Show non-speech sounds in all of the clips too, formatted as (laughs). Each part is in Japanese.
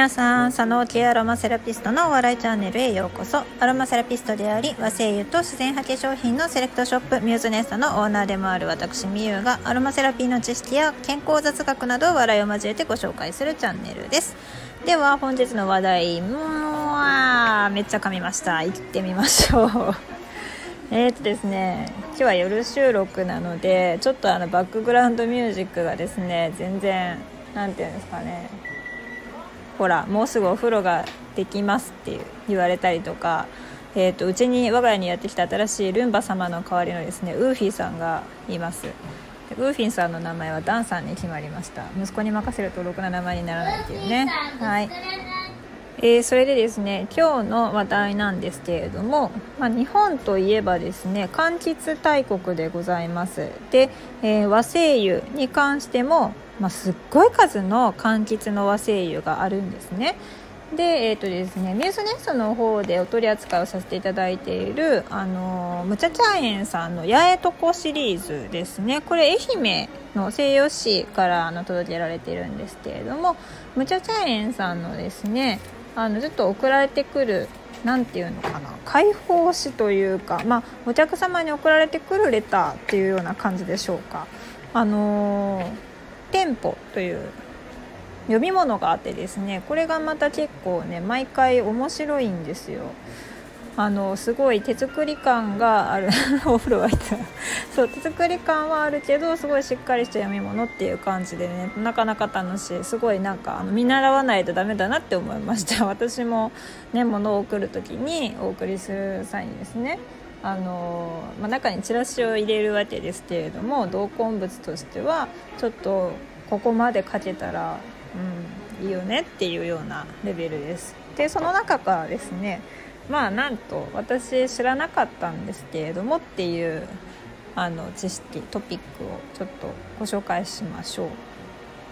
皆さん佐野系アロマセラピストのお笑いチャンネルへようこそ。アロマセラピストであり和製油と自然派化粧品のセレクトショップミューズネストのオーナーでもある私みゆがアロマセラピーの知識や健康雑学などを笑いを交えてご紹介するチャンネルです。では本日の話題もうめっちゃ噛みました。行ってみましょう。(laughs) えーとですね今日は夜収録なのでちょっとあのバックグラウンドミュージックがですね全然何て言うんですかね。ほらもうすぐお風呂ができますって言われたりとかえーと、うちに我が家にやってきた新しいルンバ様の代わりのですねウーフィーさんがいます。ウーフィンさんの名前はダンさんに決まりました。息子に任せるとろくな名前にならないっていうね。はい、えー、それでですね今日の話題なんですけれども、まあ、日本といえばですね柑橘大国でございますで、えー、和製油に関してもまあ、すっごい数の柑橘の和精油があるんですね。で、えーとですね、ミュースネストの方でお取り扱いをさせていただいているあのムチャチャ園さんの八重とこシリーズですねこれ愛媛の西洋市からあの届けられているんですけれどもムチャチャ園さんのですねあのずっと送られてくる何て言うのかな解放誌というか、まあ、お客様に送られてくるレターっていうような感じでしょうか。あのー店舗という読み物があってですねこれがまた結構ね毎回面白いんですよあのすごい手作り感がある。(laughs) お風呂入った。そう手作り感はあるけどすごいしっかりした読み物っていう感じでね。なかなか楽しい。すごいなんかあの見習わないとダメだなって思いました。(laughs) 私もね物を送る時にお送りする際にですね。あのまあ、中にチラシを入れるわけですけれども同梱物としてはちょっとここまでかけたら、うん、いいよねっていうようなレベルです。でその中からですねまあなんと私知らなかったんですけれどもっていうあの知識トピックをちょっとご紹介しましょう。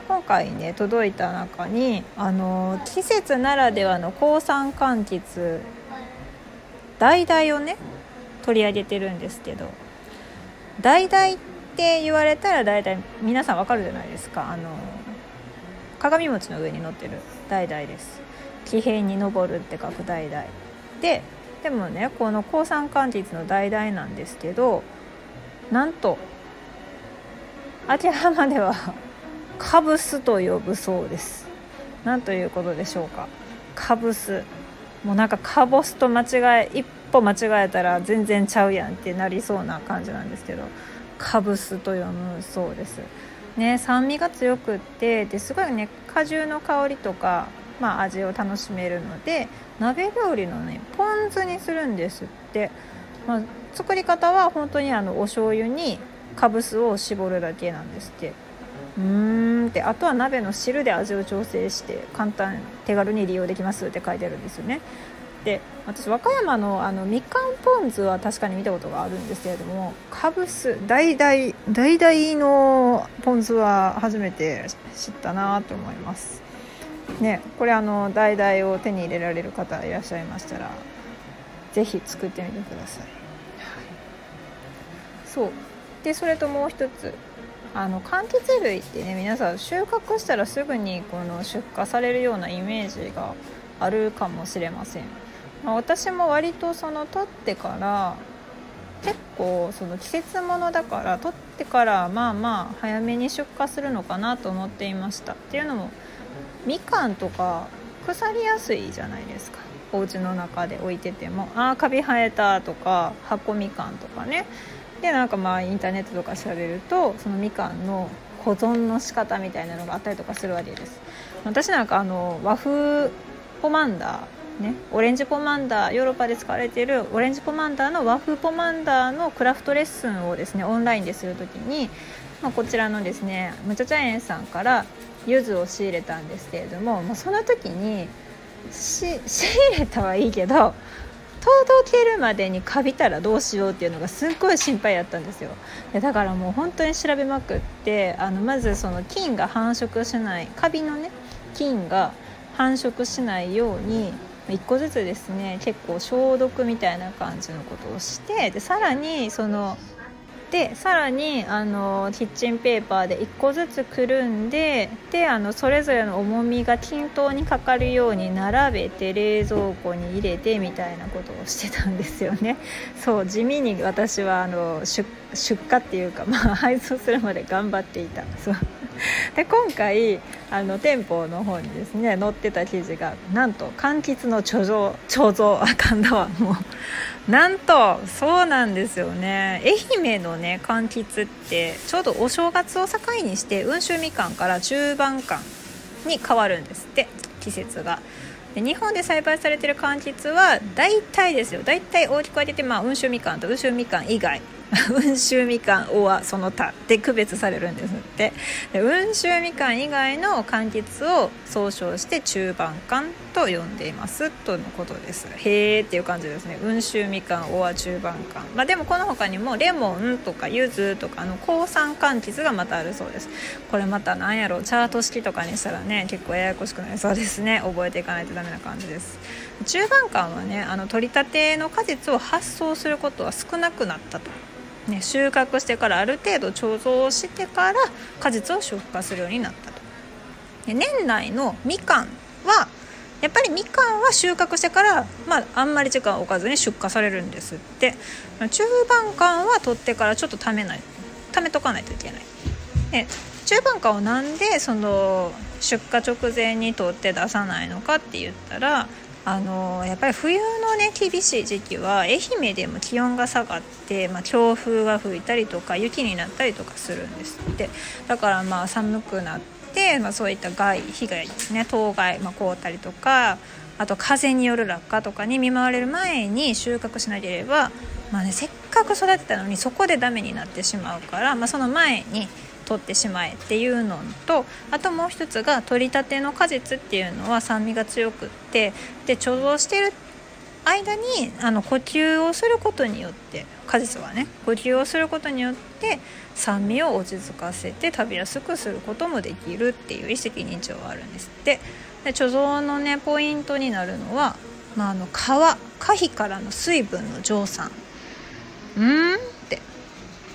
今回ね届いた中にあの季節ならではの抗酸柑橘橙をね取り上げてるんですけど橙って言われたら大体皆さんわかるじゃないですか。あの鏡餅の上に乗ってる橙です。気平に登るって書く橙ででもねこの抗酸柑橘の橙なんですけどなんと秋葉原では (laughs) カブスと呼ぶそうです。なんということでしょうか。カブス。もうなんかカボスと間違え一歩間違えたら全然ちゃうやんってなりそうな感じなんですけどカブスと読むそうです。ね酸味が強くってですごいね果汁の香りとか、まあ、味を楽しめるので鍋料理のねポン酢にするんですって、まあ、作り方は本当にあのお醤油にかぶすを絞るだけなんですって。うーんってあとは鍋の汁で味を調整して簡単手軽に利用できますって書いてあるんですよね。で私和歌山のあのみかんポン酢は確かに見たことがあるんですけれどもかぶす大々大々のポン酢は初めて知ったなと思います。ねこれあの大々を手に入れられる方いらっしゃいましたら是非作ってみてください、はい、そう。でそれともう一つあの柑橘類ってね皆さん収穫したらすぐにこの出荷されるようなイメージがあるかもしれません。まあ、私も割とその取ってから結構その季節物だから取ってからまあまあ早めに出荷するのかなと思っていました。っていうのもみかんとか腐りやすいじゃないですか。お家の中で置いてても。ああカビ生えたとか箱みかんとかね。でなんかまあインターネットとか調べるとそのみかんの保存の仕方みたいなのがあったりとかするわけです。私なんかあの和風ポマンダーね、オレンジポマンダーヨーロッパで使われているオレンジポマンダーの和風ポマンダーのクラフトレッスンをですねオンラインでする時に、まあ、こちらのですねムチャチャ園さんから柚子を仕入れたんですけれども、まあ、その時に (laughs) 仕入れたはいいけど届けるまでにカビたらどうしようっていうのがすっごい心配やったんですよ。でだからもう本当に調べまくってあのまずその菌が繁殖しないカビのね菌が繁殖しないように1個ずつですね結構消毒みたいな感じのことをしてでさらにそのでさらにあのキッチンペーパーで1個ずつくるんでであのそれぞれの重みが均等にかかるように並べて冷蔵庫に入れてみたいなことをしてたんですよね。(laughs) そう地味に私はあの出荷っていうか、まあ、配送するまで頑張っていた。そう。(laughs) で今回あの店舗の方にですね載ってた記事がなんと柑橘の貯蔵貯蔵あかんだわもうなんとそうなんですよね。愛媛のね柑橘ってちょうどお正月を境にして温州みかんから中盤柑に変わるんですって季節が。で日本で栽培されてる柑橘は大体ですよ。大体大きく分けて、まあ、温州みかんと温州みかん以外。(laughs) 温州みかんおはその他で区別されるんですって。で温州みかん以外の柑橘を総称して中盤柑と呼んでいますとのことです。へーっていう感じですね。温州みかんおは中盤柑まあでもこの他にもレモンとか柚子とかの高酸柑橘がまたあるそうです。これまた何やろチャート式とかにしたらね結構ややこしくなりそうですね。(laughs) 覚えていかないとダメな感じです。中盤柑はねあの取り立ての果実を発送することは少なくなったと。ね、収穫してからある程度貯蔵してから果実を出荷するようになったと。で年内のみかんはやっぱりみかんは収穫してから、まあ、あんまり時間を置かずに出荷されるんですって。中盤柑は取ってからちょっとためない。ためとかないといけない。で中盤柑をなんでその出荷直前に取って出さないのかって言ったらあのやっぱり冬のね厳しい時期は愛媛でも気温が下がって、まあ、強風が吹いたりとか雪になったりとかするんですって。だからまあ寒くなって、まあ、そういった害被害ですね。当害、まあ、凍ったりとかあと風による落下とかに見舞われる前に収穫しなければ、まあね、せっかく育てたのにそこでダメになってしまうから、まあ、その前に取ってしまえっていうのとあともう一つが取りたての果実っていうのは酸味が強くってで貯蔵してる間にあの呼吸をすることによって果実はね呼吸をすることによって酸味を落ち着かせて食べやすくすることもできるっていう一石二鳥があるんです。ってで貯蔵のねポイントになるのは、まあ、あの皮果皮からの水分の蒸散。うんって。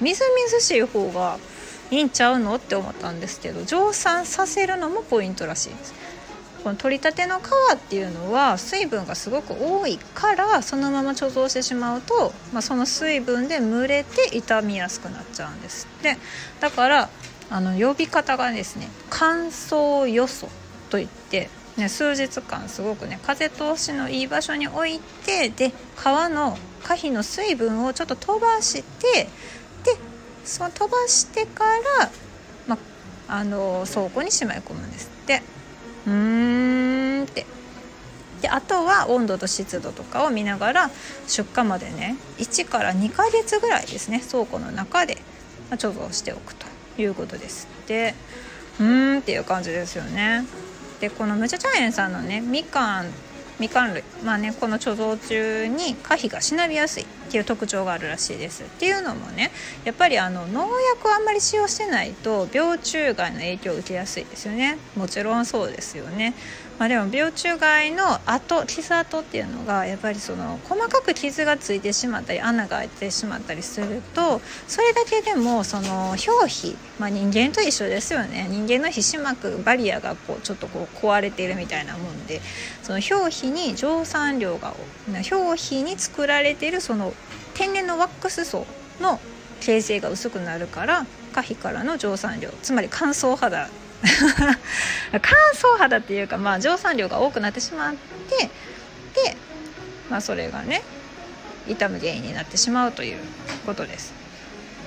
みずみずしい方がいいんちゃうのって思ったんですけど蒸散させるのもポイントらしいです。この取りたての皮っていうのは水分がすごく多いからそのまま貯蔵してしまうと、まあ、その水分で蒸れて傷みやすくなっちゃうんです。ってだからあの呼び方がですね乾燥よそといって、ね、数日間すごくね風通しのいい場所に置いてで皮の果皮の水分をちょっと飛ばしてでその飛ばしてから、まあの倉庫にしまい込むんです。ってうーんって。であとは温度と湿度とかを見ながら出荷までね1から2ヶ月ぐらいですね倉庫の中で貯蔵しておくということです。でうーんっていう感じですよね。でこのムチャチャ園さんのねみかんみかん類まあねこの貯蔵中に可否がしなびやすいっていう特徴があるらしいです。っていうのもねやっぱりあの農薬をあんまり使用してないと病虫害の影響を受けやすいですよね。もちろんそうですよね。まあ、でも病虫害の跡傷跡っていうのがやっぱりその細かく傷がついてしまったり穴が開いてしまったりするとそれだけでもその表皮、まあ、人間と一緒ですよね。人間の皮脂膜バリアがこうちょっとこう壊れているみたいなもんでその表皮に蒸散量が表皮に作られているその天然のワックス層の形成が薄くなるから可否からの蒸散量つまり乾燥肌 (laughs) 乾燥肌っていうか、まあ、蒸散量が多くなってしまってで、まあ、それがね痛む原因になってしまうということです。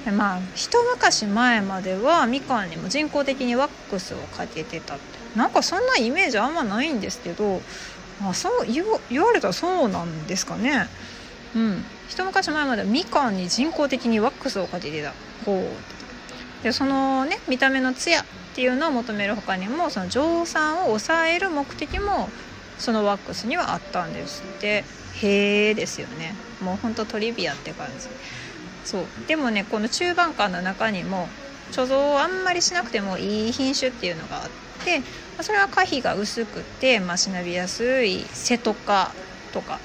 でまあ一昔前まではみかんにも人工的にワックスをかけてたってなんかそんなイメージあんまないんですけどまあそう言言われたらそうなんですかね。うん、一昔前まではみかんに人工的にワックスをかけてたほうでそのね見た目のツヤっていうのを求める他にもその蒸散を抑える目的もそのワックスにはあったんですって。へえですよね。もうほんとトリビアって感じ。そう。でもねこの中盤感の中にも貯蔵をあんまりしなくてもいい品種っていうのがあってそれは可否が薄くて、まあ、しなびやすい瀬戸カとか。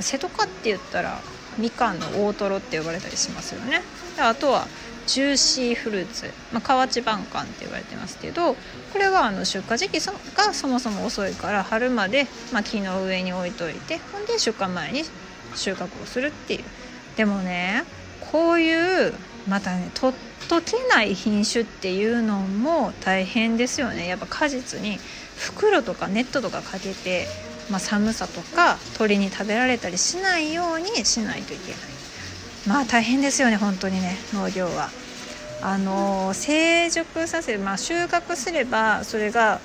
瀬戸カって言ったらみかんの大トロって呼ばれたりしますよね。であとはジューシーフルーツ、まあ、河内晩柑って言われてますけどこれはあの出荷時期がそもそも遅いから春まで、まあ、木の上に置いといてほんで出荷前に収穫をするっていう。でもねこういうまたねとっとけない品種っていうのも大変ですよね。やっぱ果実に袋とかネットとかかけて、まあ、寒さとか鳥に食べられたりしないようにしないといけない。まあ大変ですよね本当にね農業は。あの成熟させ、まあ、収穫すればそれが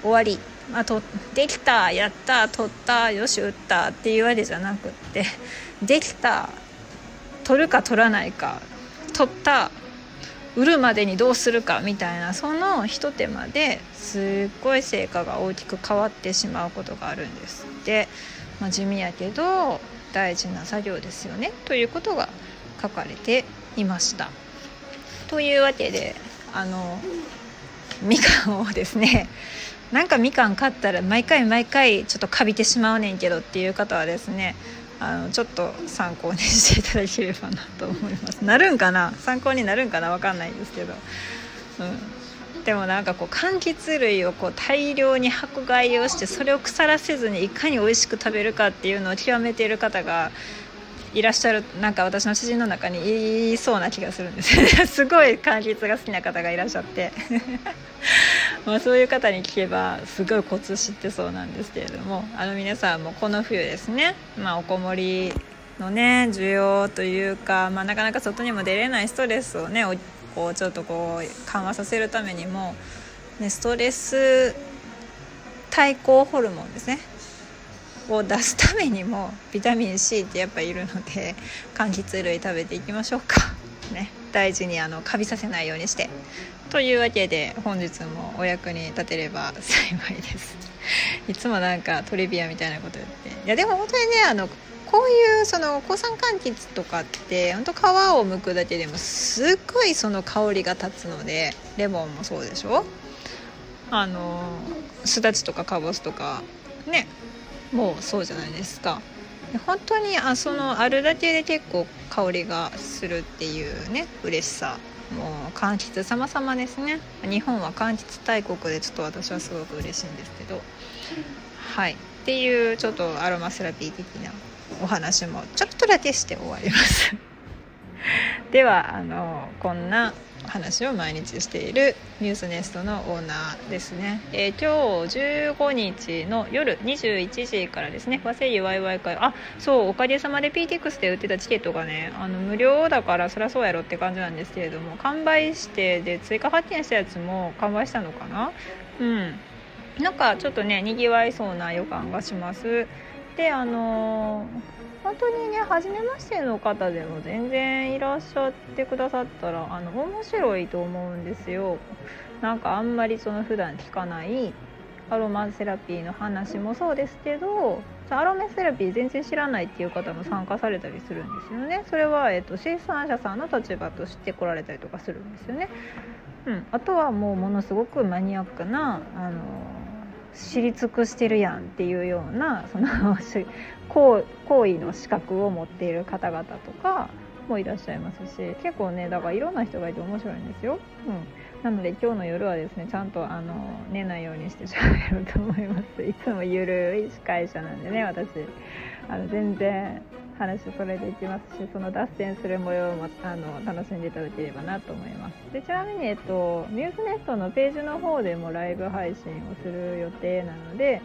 終わり、まあ、とできたやった取ったよし打ったっていうわけじゃなくってできた取るか取らないか取った売るまでにどうするかみたいなそのひと手間ですっごい成果が大きく変わってしまうことがあるんですって、まあ、地味やけど大事な作業ですよねということが書かれていました。というわけであのみかんをですねなんかみかん買ったら毎回毎回ちょっとかびてしまうねんけどっていう方はですねあのちょっと参考にしていただければなと思います。なるんかな？(laughs) 参考になるんかな？分かんないんですけど、うん、でもなんかこう柑橘類をこう大量に迫害をしてそれを腐らせずにいかに美味しく食べるかっていうのを極めている方がいらっしゃるなんか私の知人の中にいそうな気がするんです。(laughs) すごい柑橘が好きな方がいらっしゃって。(laughs) まあそういう方に聞けばすごいコツ知ってそうなんですけれども。あの皆さんもこの冬ですね、まあ、おこもりのね需要というか、まあ、なかなか外にも出れないストレスをねこうちょっとこう緩和させるためにも、ね、ストレス対抗ホルモンですね。を出すためにもビタミン C ってやっぱいるので柑橘類食べていきましょうか。ね大事にあのカビさせないようにして。というわけで本日もお役に立てれば幸いです。いつもなんかトリビアみたいなこと言って。いやでも本当にねあのこういうその抗酸柑橘とかって本当皮を剥くだけでもすっごいその香りが立つのでレモンもそうでしょ？あのすだちとかかぼすとかね。もうそうじゃないですか。本当にあそのあるだけで結構香りがするっていうね嬉しさ。もう柑橘様々ですね。日本は柑橘大国でちょっと私はすごく嬉しいんですけど。はい。っていうちょっとアロマセラピー的なお話もちょっとだけして終わります。(laughs) ではあのこんな話を毎日しているミュースネストのオーナーですね、えー、今日15日の夜21時からですね。和製油ワイワイ会。あそうおかげさまで PTX で売ってたチケットがねあの無料だからそりゃそうやろって感じなんですけれども完売してで追加発見したやつも完売したのかな？うん。なんかちょっとねにぎわいそうな予感がします。であのー本当にね初めましての方でも全然いらっしゃってくださったらあの面白いと思うんですよ。なんかあんまりその普段聞かないアロマセラピーの話もそうですけどアロマセラピー全然知らないっていう方も参加されたりするんですよね。それは、えーと、生産者さんの立場として来られたりとかするんですよね、うん、あとはもうものすごくマニアックなあの知り尽くしてるやんっていうようなその (laughs) 行為の資格を持っている方々とかもいらっしゃいますし結構ねだからいろんな人がいて面白いんですよ。うん。なので今日の夜はですねちゃんとあの寝ないようにして喋ろうと思います。いつもゆるい司会者なんでね私。あの全然話それでいきますしその脱線する模様もあの楽しんでいただければなと思います。でちなみに、えっと、ミューズネットのページの方でもライブ配信をする予定なので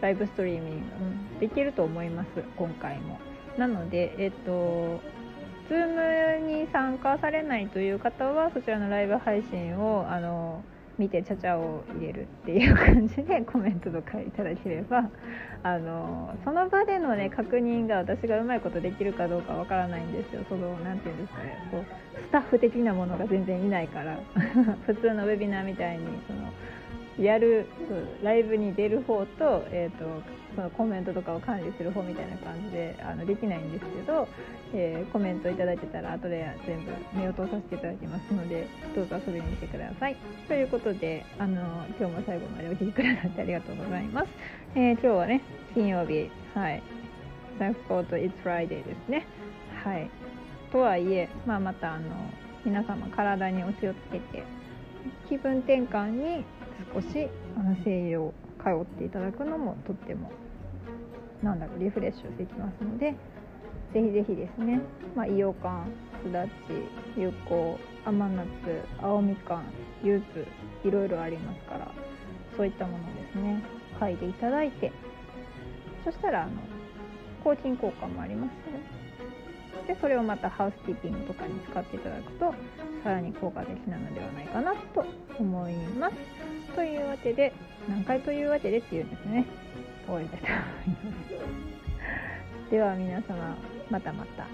ライブストリーミング、うん、できると思います。今回も。なのでえっと Zoom に参加されないという方はそちらのライブ配信をあの見てちゃちゃを入れるっていう感じでコメントとかいただければあのその場でのね確認が私がうまいことできるかどうかわからないんですよ。その何て言うんですかね。こうスタッフ的なものが全然いないから。(laughs) 普通のウェビナーみたいにそのやるライブに出る方と,、えーと、そのコメントとかを管理する方みたいな感じであのできないんですけど、えー、コメントいただけたら後で全部目を通させていただきますのでどうぞ遊びに来てください。ということであの今日も最後までお聴きくださってありがとうございます。えー、今日はね金曜日はいサンフコート It's Friday ですね。はいとはいえ、まあ、またあの皆様体にお気をつけて気分転換に少しあの声優を通っていただくのもとってもなんだろうリフレッシュできますのでぜひぜひですね、まあ、イヨカンすだち有効甘夏青みかん柚子いろいろありますからそういったものですね嗅いでいただいてそしたらあの抗菌効果もありますのででそれをまたハウスキーピングとかに使っていただくとさらに効果的なのではないかなと思います。というわけで何回というわけでっていうんですね終わりたいと思いますでは皆様またまた。